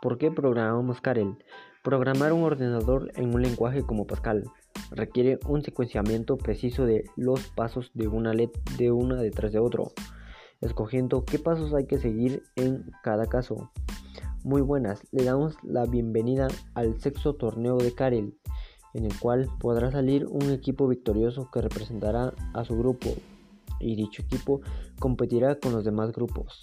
¿Por qué programamos Karel? Programar un ordenador en un lenguaje como Pascal requiere un secuenciamiento preciso de los pasos de una, de una detrás de otro, escogiendo qué pasos hay que seguir en cada caso. Muy buenas, le damos la bienvenida al sexto torneo de Karel, en el cual podrá salir un equipo victorioso que representará a su grupo y dicho equipo competirá con los demás grupos.